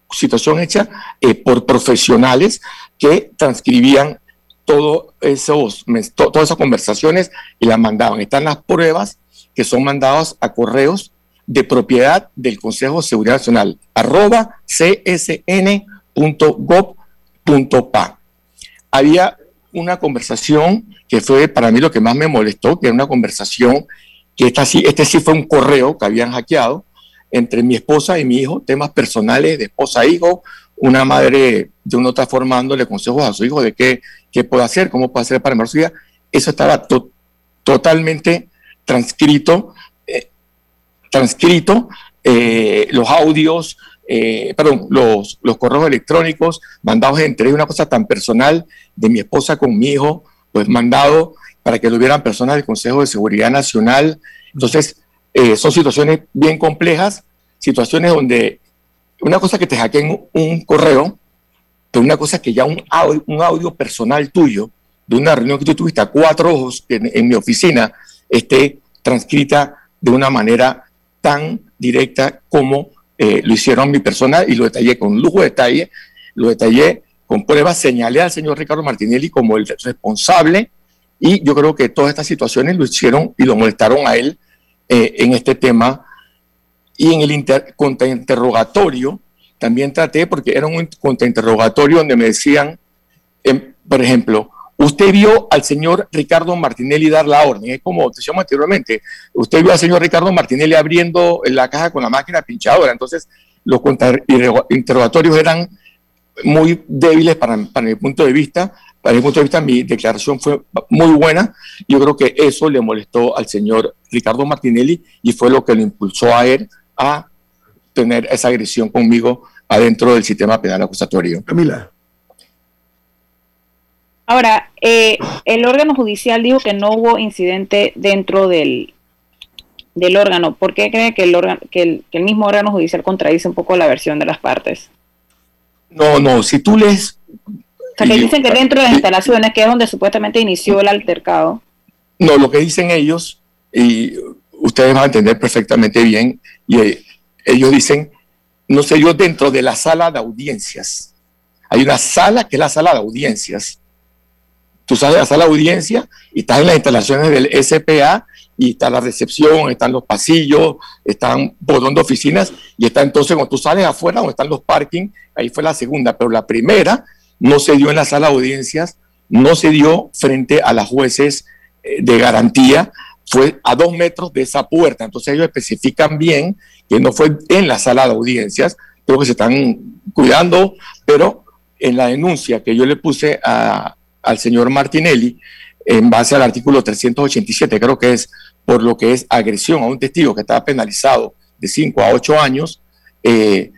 situación hecha eh, por profesionales que transcribían todo esos, todas esas conversaciones y las mandaban. Están las pruebas que son mandados a correos de propiedad del Consejo de Seguridad Nacional, arroba csn.gov.pa. Había una conversación que fue para mí lo que más me molestó, que era una conversación que esta este sí fue un correo que habían hackeado entre mi esposa y mi hijo, temas personales de esposa e hijo, una madre de una otra forma dándole consejos a su hijo de qué, qué puede hacer, cómo puede hacer para mejorar su vida. Eso estaba totalmente transcrito, eh, transcrito eh, los audios, eh, perdón, los, los correos electrónicos mandados entre una cosa tan personal de mi esposa con mi hijo, pues mandado para que lo vieran personas del Consejo de Seguridad Nacional. Entonces, son situaciones bien complejas, situaciones donde una cosa que te hackeen un correo, pero una cosa que ya un audio, un audio personal tuyo, de una reunión que tú tuviste a cuatro ojos en mi oficina, esté transcrita de una manera tan directa como eh, lo hicieron mi persona y lo detallé con lujo de detalle, lo detallé con pruebas, señalé al señor Ricardo Martinelli como el responsable y yo creo que todas estas situaciones lo hicieron y lo molestaron a él eh, en este tema. Y en el contrainterrogatorio también traté, porque era un contrainterrogatorio donde me decían, em, por ejemplo, usted vio al señor Ricardo Martinelli dar la orden, es como decíamos anteriormente, usted vio al señor Ricardo Martinelli abriendo la caja con la máquina pinchadora, entonces los interrogatorios eran muy débiles para, para mi punto de vista. Para mi punto de vista, mi declaración fue muy buena. Yo creo que eso le molestó al señor Ricardo Martinelli y fue lo que lo impulsó a él a tener esa agresión conmigo adentro del sistema penal acusatorio. Camila. Ahora, eh, el órgano judicial dijo que no hubo incidente dentro del, del órgano. ¿Por qué cree que el, órgano, que el, que el mismo órgano judicial contradice un poco la versión de las partes? No, no, si tú lees... O sea, que dicen que dentro de las instalaciones, que es donde supuestamente inició el altercado. No, lo que dicen ellos, y ustedes van a entender perfectamente bien, y eh, ellos dicen, no sé yo, dentro de la sala de audiencias. Hay una sala que es la sala de audiencias. Tú sales de la audiencia y estás en las instalaciones del SPA y está la recepción, están los pasillos, están botón de oficinas y está entonces cuando tú sales afuera donde están los parking, ahí fue la segunda, pero la primera no se dio en la sala de audiencias, no se dio frente a las jueces eh, de garantía, fue a dos metros de esa puerta. Entonces ellos especifican bien que no fue en la sala de audiencias, creo que se están cuidando, pero en la denuncia que yo le puse al señor Martinelli, en base al artículo 387, creo que es por lo que es agresión a un testigo que estaba penalizado de 5 a 8 años, eh,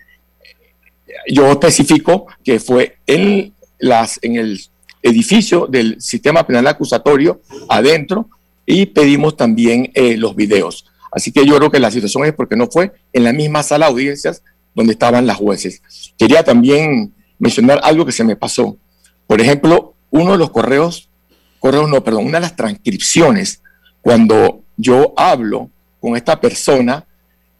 yo especifico que fue en, las, en el edificio del sistema penal acusatorio adentro y pedimos también eh, los videos. Así que yo creo que la situación es porque no fue en la misma sala de audiencias donde estaban las jueces. Quería también mencionar algo que se me pasó. Por ejemplo, uno de los correos no, perdón, una de las transcripciones, cuando yo hablo con esta persona,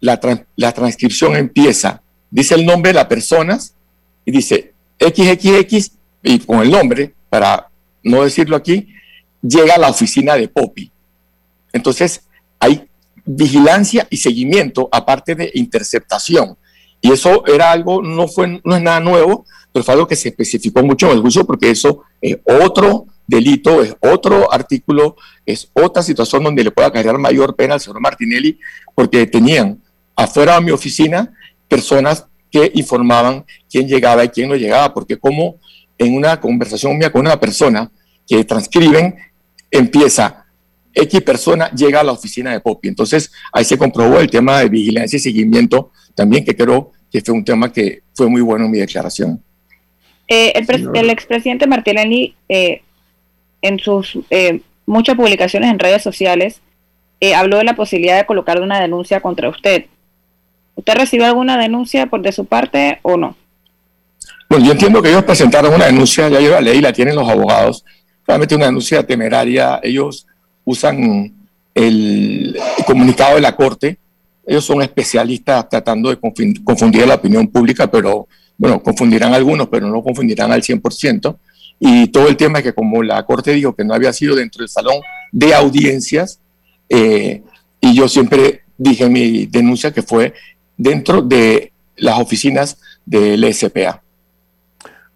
la, la transcripción empieza, dice el nombre de las personas y dice XXX y con el nombre, para no decirlo aquí, llega a la oficina de Poppy. Entonces, hay vigilancia y seguimiento aparte de interceptación. Y eso era algo, no, fue, no es nada nuevo, pero fue algo que se especificó mucho en el juicio porque eso es otro delito, es otro artículo, es otra situación donde le pueda cargar mayor pena al señor Martinelli, porque tenían afuera de mi oficina personas que informaban quién llegaba y quién no llegaba, porque como en una conversación mía con una persona que transcriben, empieza X persona llega a la oficina de Poppy. Entonces ahí se comprobó el tema de vigilancia y seguimiento también, que creo que fue un tema que fue muy bueno en mi declaración. Eh, el, el, expresidente Martinelli eh, en sus eh, muchas publicaciones en redes sociales, eh, habló de la posibilidad de colocar una denuncia contra usted. ¿Usted recibió alguna denuncia por de su parte o no? Bueno, yo entiendo que ellos presentaron una denuncia, ya yo la ley, la tienen los abogados, realmente una denuncia temeraria, ellos usan el comunicado de la Corte, ellos son especialistas tratando de confundir a la opinión pública, pero bueno, confundirán a algunos, pero no confundirán al 100%. Y todo el tema es que como la Corte dijo que no había sido dentro del salón de audiencias, eh, y yo siempre dije en mi denuncia que fue dentro de las oficinas del SPA.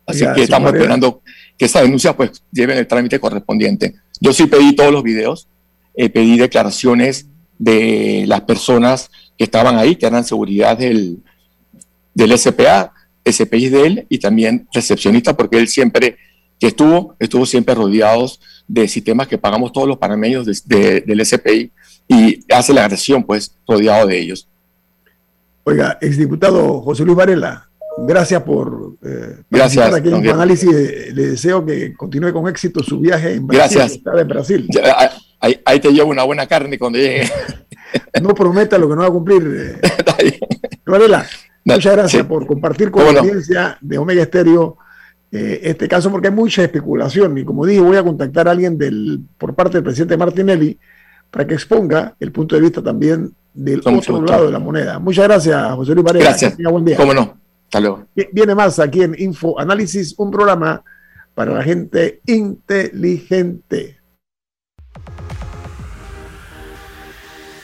Así que estamos esperando que esa denuncia pues lleve el trámite correspondiente. Yo sí pedí todos los videos, eh, pedí declaraciones de las personas que estaban ahí, que eran seguridad del, del SPA, SPI de él y también recepcionista, porque él siempre que estuvo, estuvo siempre rodeados de sistemas que pagamos todos los panameños del SPI y hace la agresión, pues, rodeado de ellos. Oiga, exdiputado José Luis Varela, gracias por eh, gracias, aquí en análisis. Le deseo que continúe con éxito su viaje en Brasil. Gracias. En Brasil. Ahí, te llevo una buena carne cuando llegue. no prometa lo que no va a cumplir. Eh. Varela, muchas gracias por compartir con la audiencia de Omega Estéreo eh, este caso porque hay mucha especulación y como dije voy a contactar a alguien del, por parte del presidente Martinelli para que exponga el punto de vista también del otro lado de la moneda. Muchas gracias, José Luis Varela. Gracias. buen día. Cómo no. Hasta luego. Viene más aquí en Info Análisis, un programa para la gente inteligente.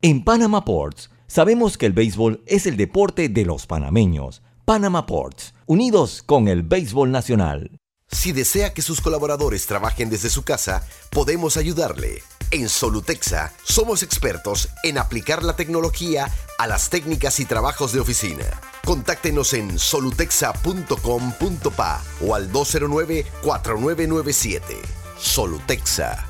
En Panama Ports, sabemos que el béisbol es el deporte de los panameños. Panama Ports, unidos con el béisbol nacional. Si desea que sus colaboradores trabajen desde su casa, podemos ayudarle. En Solutexa somos expertos en aplicar la tecnología a las técnicas y trabajos de oficina. Contáctenos en solutexa.com.pa o al 209-4997. Solutexa.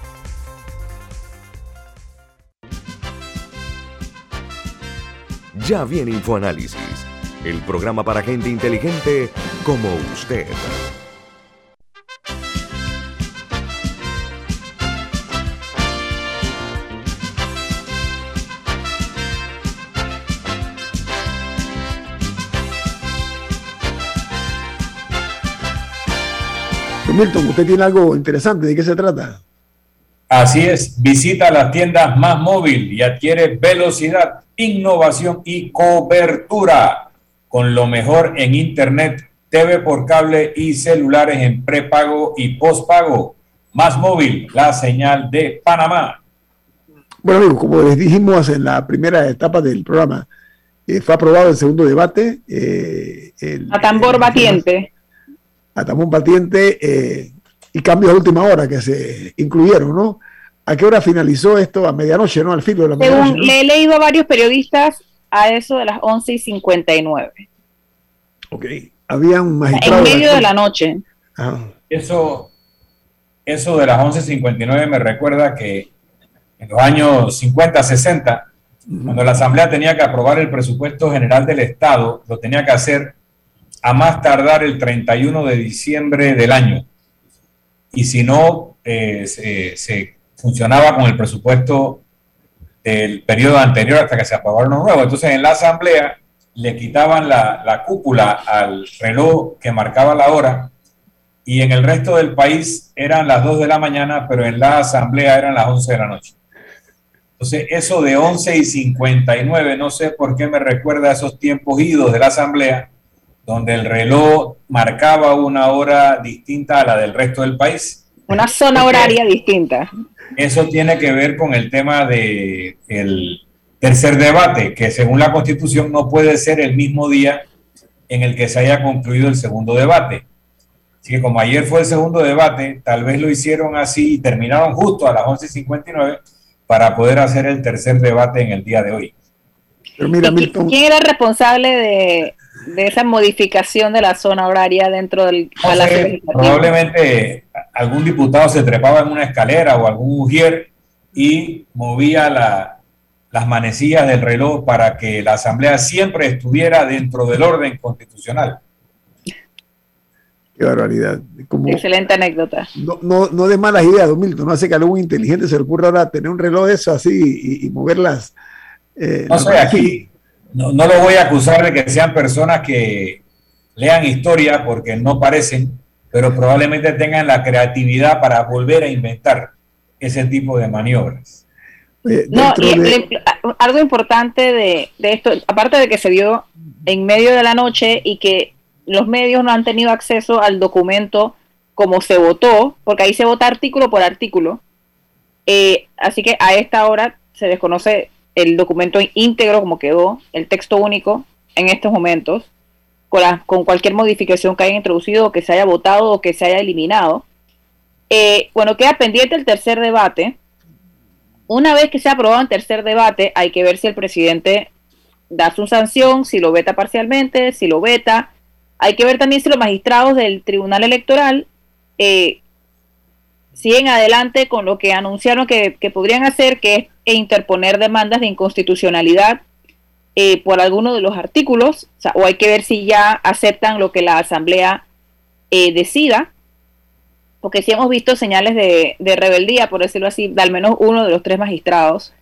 Ya viene InfoAnálisis, el programa para gente inteligente como usted. Milton, usted tiene algo interesante. ¿De qué se trata? Así es, visita las tiendas más móvil y adquiere velocidad, innovación y cobertura con lo mejor en Internet, TV por cable y celulares en prepago y postpago. Más móvil, la señal de Panamá. Bueno, amigos, como les dijimos en la primera etapa del programa, eh, fue aprobado el segundo debate. Eh, el, a tambor batiente. A tambor batiente. Eh, y cambios de última hora que se incluyeron, ¿no? ¿A qué hora finalizó esto? A medianoche, ¿no? Al filo de la Según medianoche. ¿no? le he leído a varios periodistas a eso de las 11 y 59. Ok. Había un magistrado. En medio de la noche. Ajá. Eso, eso de las 11.59 me recuerda que en los años 50, 60, cuando la Asamblea tenía que aprobar el presupuesto general del Estado, lo tenía que hacer a más tardar el 31 de diciembre del año. Y si no, eh, se, se funcionaba con el presupuesto del periodo anterior hasta que se aprobara uno nuevo. Entonces, en la Asamblea le quitaban la, la cúpula al reloj que marcaba la hora y en el resto del país eran las 2 de la mañana, pero en la asamblea eran las 11 de la noche. Entonces, eso de 11 y 59, no sé por qué me recuerda a esos tiempos idos de la asamblea, donde el reloj marcaba una hora distinta a la del resto del país. Una zona horaria distinta. Eso tiene que ver con el tema del el tercer debate, que según la Constitución no puede ser el mismo día en el que se haya concluido el segundo debate. Así que como ayer fue el segundo debate, tal vez lo hicieron así y terminaron justo a las 11.59 para poder hacer el tercer debate en el día de hoy. Pero mira, Milton, ¿Quién era el responsable de, de esa modificación de la zona horaria dentro del No sé, probablemente algún diputado se trepaba en una escalera o algún ujier y movía la- las manecillas del reloj para que la asamblea siempre estuviera dentro del orden constitucional. qué barbaridad. Como, Excelente anécdota. no, no, no de malas ideas, don Milton. No hace que a algún inteligente se le ocurra ahora tener un reloj de eso así y, y moverlas. eh, No sé, aquí no, no lo voy a acusar de que sean personas que lean historia porque no parecen, pero probablemente tengan la creatividad para volver a inventar ese tipo de maniobras. No, y de- le- algo importante de, de esto, aparte de que se vio en medio de la noche y que los medios no han tenido acceso al documento como se votó, porque ahí se vota artículo por artículo. Eh, así que a esta hora se desconoce el documento íntegro como quedó, el texto único en estos momentos, con, con cualquier modificación que haya introducido o que se haya votado o que se haya eliminado. Eh, bueno, queda pendiente el tercer debate. Una vez que se ha aprobado el tercer debate, hay que ver si el presidente da su sanción, si lo veta parcialmente, si lo veta. Hay que ver también si los magistrados del Tribunal Electoral eh, siguen adelante con lo que anunciaron que, podrían hacer, que es interponer demandas de inconstitucionalidad eh, por alguno de los artículos, o, hay que ver si ya aceptan lo que la Asamblea eh, decida, porque sí hemos visto señales de, rebeldía, por decirlo así, de al menos uno de los tres magistrados,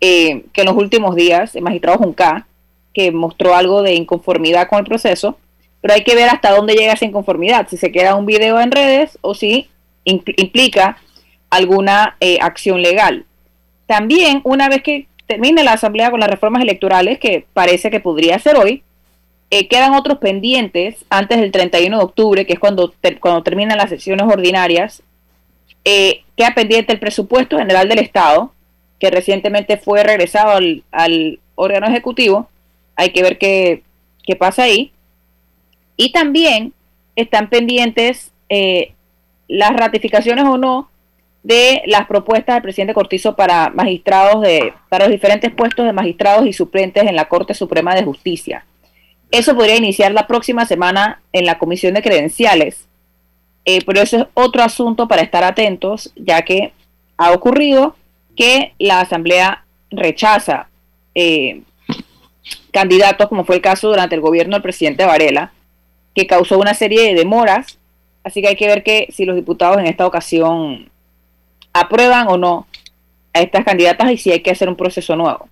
eh, que en los últimos días, el magistrado Junca, que mostró algo de inconformidad con el proceso, pero hay que ver hasta dónde llega esa inconformidad, si se queda un video en redes o si implica alguna eh, acción legal. También, una vez que termine la Asamblea con las reformas electorales, que parece que podría ser hoy, eh, quedan otros pendientes antes del 31 de octubre, que es cuando, cuando terminan las sesiones ordinarias. Eh, queda pendiente el presupuesto general del Estado, que recientemente fue regresado al, órgano ejecutivo. Hay que ver qué, qué, pasa ahí. Y también están pendientes las ratificaciones o no de las propuestas del presidente Cortizo para magistrados de, para los diferentes puestos de magistrados y suplentes en la Corte Suprema de Justicia. Eso podría iniciar la próxima semana en la Comisión de Credenciales, eh, pero eso es otro asunto para estar atentos, ya que ha ocurrido que la Asamblea rechaza eh, candidatos, como fue el caso durante el gobierno del presidente Varela, que causó una serie de demoras Así que hay que ver que si los diputados en esta ocasión aprueban o no a estas candidatas y si hay que hacer un proceso nuevo.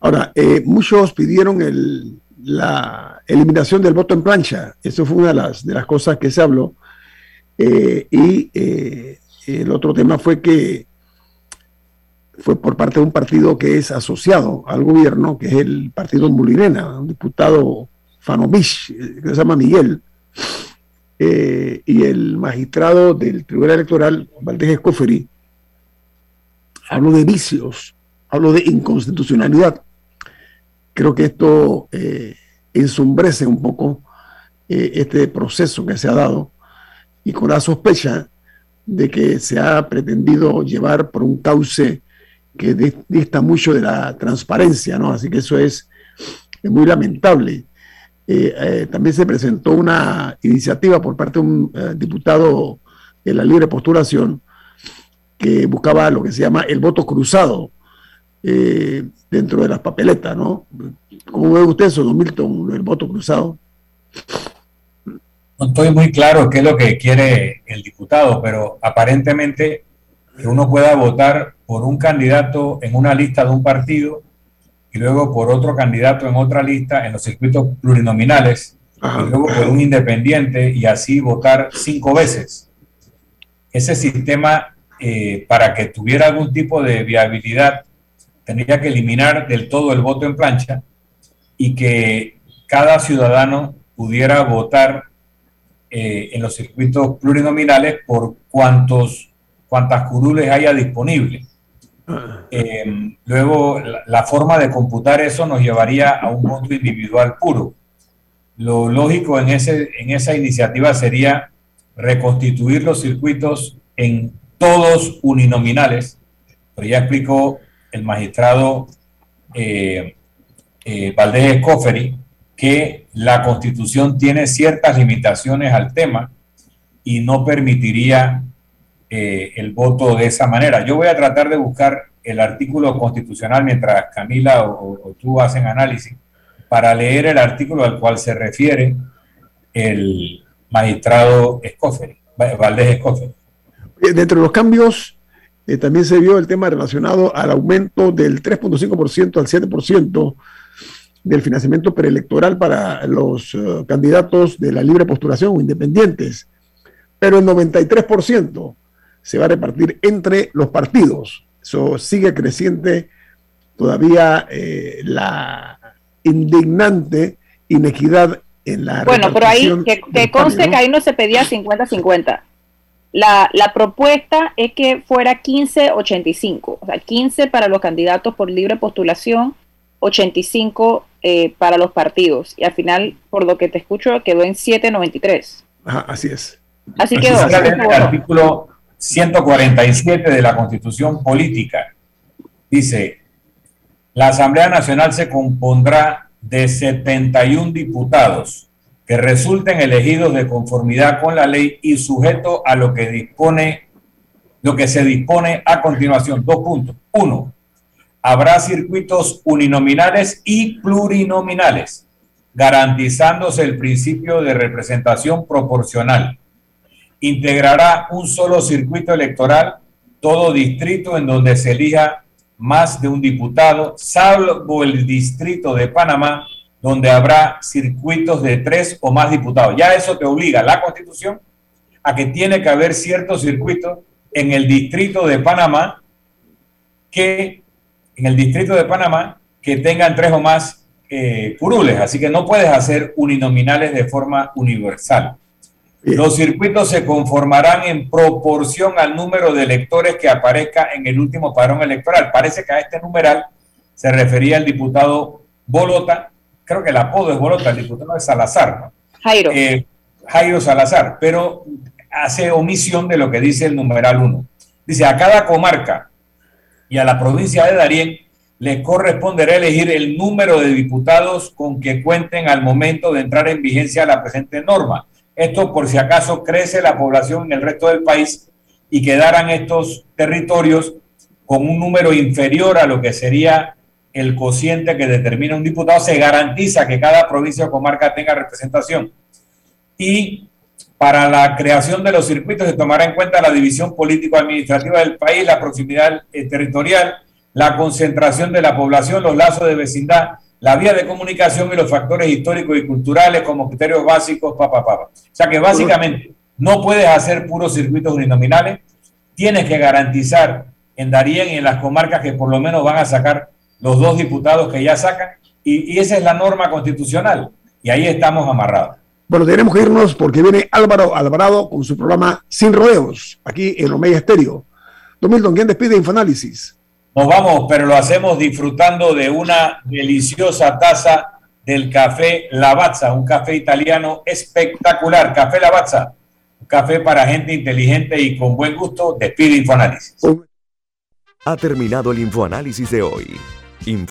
Ahora, eh, muchos pidieron la eliminación del voto en plancha. Eso fue una de las, de las cosas que se habló. Eh, y eh, el otro tema fue que fue por parte de un partido que es asociado al gobierno, que es el partido Mulirena, un diputado Fanovich, que se llama Miguel, eh, y el magistrado del Tribunal Electoral, Valdés Escoferi, habló de vicios, habló de inconstitucionalidad. Creo que esto eh, ensombrece un poco eh, este proceso que se ha dado y con la sospecha de que se ha pretendido llevar por un cauce que dista mucho de la transparencia, ¿no? Así que eso es muy lamentable. Eh, eh, también se presentó una iniciativa por parte de un eh, diputado de la libre postulación que buscaba lo que se llama el voto cruzado dentro de las papeletas, ¿no? ¿Cómo ve usted eso, don Milton, el voto cruzado? No estoy muy claro qué es lo que quiere el diputado, pero aparentemente que uno pueda votar por un candidato en una lista de un partido y luego por otro candidato en otra lista en los circuitos plurinominales, y luego por un independiente y así votar cinco veces. Ese sistema, eh, para que tuviera algún tipo de viabilidad, tendría que eliminar del todo el voto en plancha y que cada ciudadano pudiera votar eh, en los circuitos plurinominales por cuantos, cuantas curules haya disponibles. Eh, luego, la, forma de computar eso nos llevaría a un voto individual puro. Lo lógico en, ese, en esa iniciativa sería reconstituir los circuitos en todos uninominales, pero ya explicó el magistrado eh, eh, Valdés Escoferi que la constitución tiene ciertas limitaciones al tema y no permitiría eh, el voto de esa manera. Yo voy a tratar de buscar el artículo constitucional mientras Camila o, tú hacen análisis para leer el artículo al cual se refiere el magistrado Escoferi, Valdés Escoferi. Dentro de los cambios eh, también se vio el tema relacionado al aumento del 3.5% al 7% del financiamiento preelectoral para los eh, candidatos de la libre postulación o independientes, pero el 93% se va a repartir entre los partidos. Eso sigue creciente todavía eh, la indignante inequidad en la Bueno, pero ahí que, que conste que ahí no se pedía 50-50. La, la propuesta es que fuera 15-85, o sea, 15 para los candidatos por libre postulación, 85 eh, para los partidos. Y al final, por lo que te escucho, quedó en 7.93. Ajá, así es. Así quedó. Así el artículo 147 de la Constitución Política. Dice, la Asamblea Nacional se compondrá de 71 diputados que resulten elegidos de conformidad con la ley y sujeto a lo que dispone, lo que se dispone a continuación. Dos puntos. Uno, habrá circuitos uninominales y plurinominales, garantizándose el principio de representación proporcional. Integrará un solo circuito electoral, todo distrito en donde se elija más de un diputado, salvo el distrito de Panamá, donde habrá circuitos de tres o más diputados. Ya eso te obliga la Constitución a que tiene que haber ciertos circuitos en el distrito de Panamá que en el distrito de Panamá que tengan tres o más eh, curules, así que no puedes hacer uninominales de forma universal. Los circuitos se conformarán en proporción al número de electores que aparezca en el último padrón electoral. Parece que a este numeral se refería el diputado Bolota, creo que el apodo es Bolota, el diputado es Salazar, ¿no? Jairo. Eh, Jairo Salazar, pero hace omisión de lo que dice el numeral 1. Dice, a cada comarca y a la provincia de Darién le corresponderá elegir el número de diputados con que cuenten al momento de entrar en vigencia la presente norma. Esto por si acaso crece la población en el resto del país y quedaran estos territorios con un número inferior a lo que sería el cociente que determina un diputado, se garantiza que cada provincia o comarca tenga representación. Y para la creación de los circuitos se tomará en cuenta la división político-administrativa del país, la proximidad eh, territorial, la concentración de la población, los lazos de vecindad, la vía de comunicación y los factores históricos y culturales como criterios básicos, papá, papá. O sea que básicamente no puedes hacer puros circuitos uninominales, tienes que garantizar en Darien y en las comarcas que por lo menos van a sacar los dos diputados que ya sacan, y, esa es la norma constitucional, y ahí estamos amarrados. Bueno, tenemos que irnos porque viene Álvaro Alvarado con su programa Sin Rodeos, aquí en Omega Estéreo. Don ¿quién despide? Nos vamos, pero lo hacemos disfrutando de una deliciosa taza del café Lavazza, un café italiano espectacular. Café Lavazza, un café para gente inteligente y con buen gusto. Despide Infoanálisis. Ha terminado el Infoanálisis de hoy.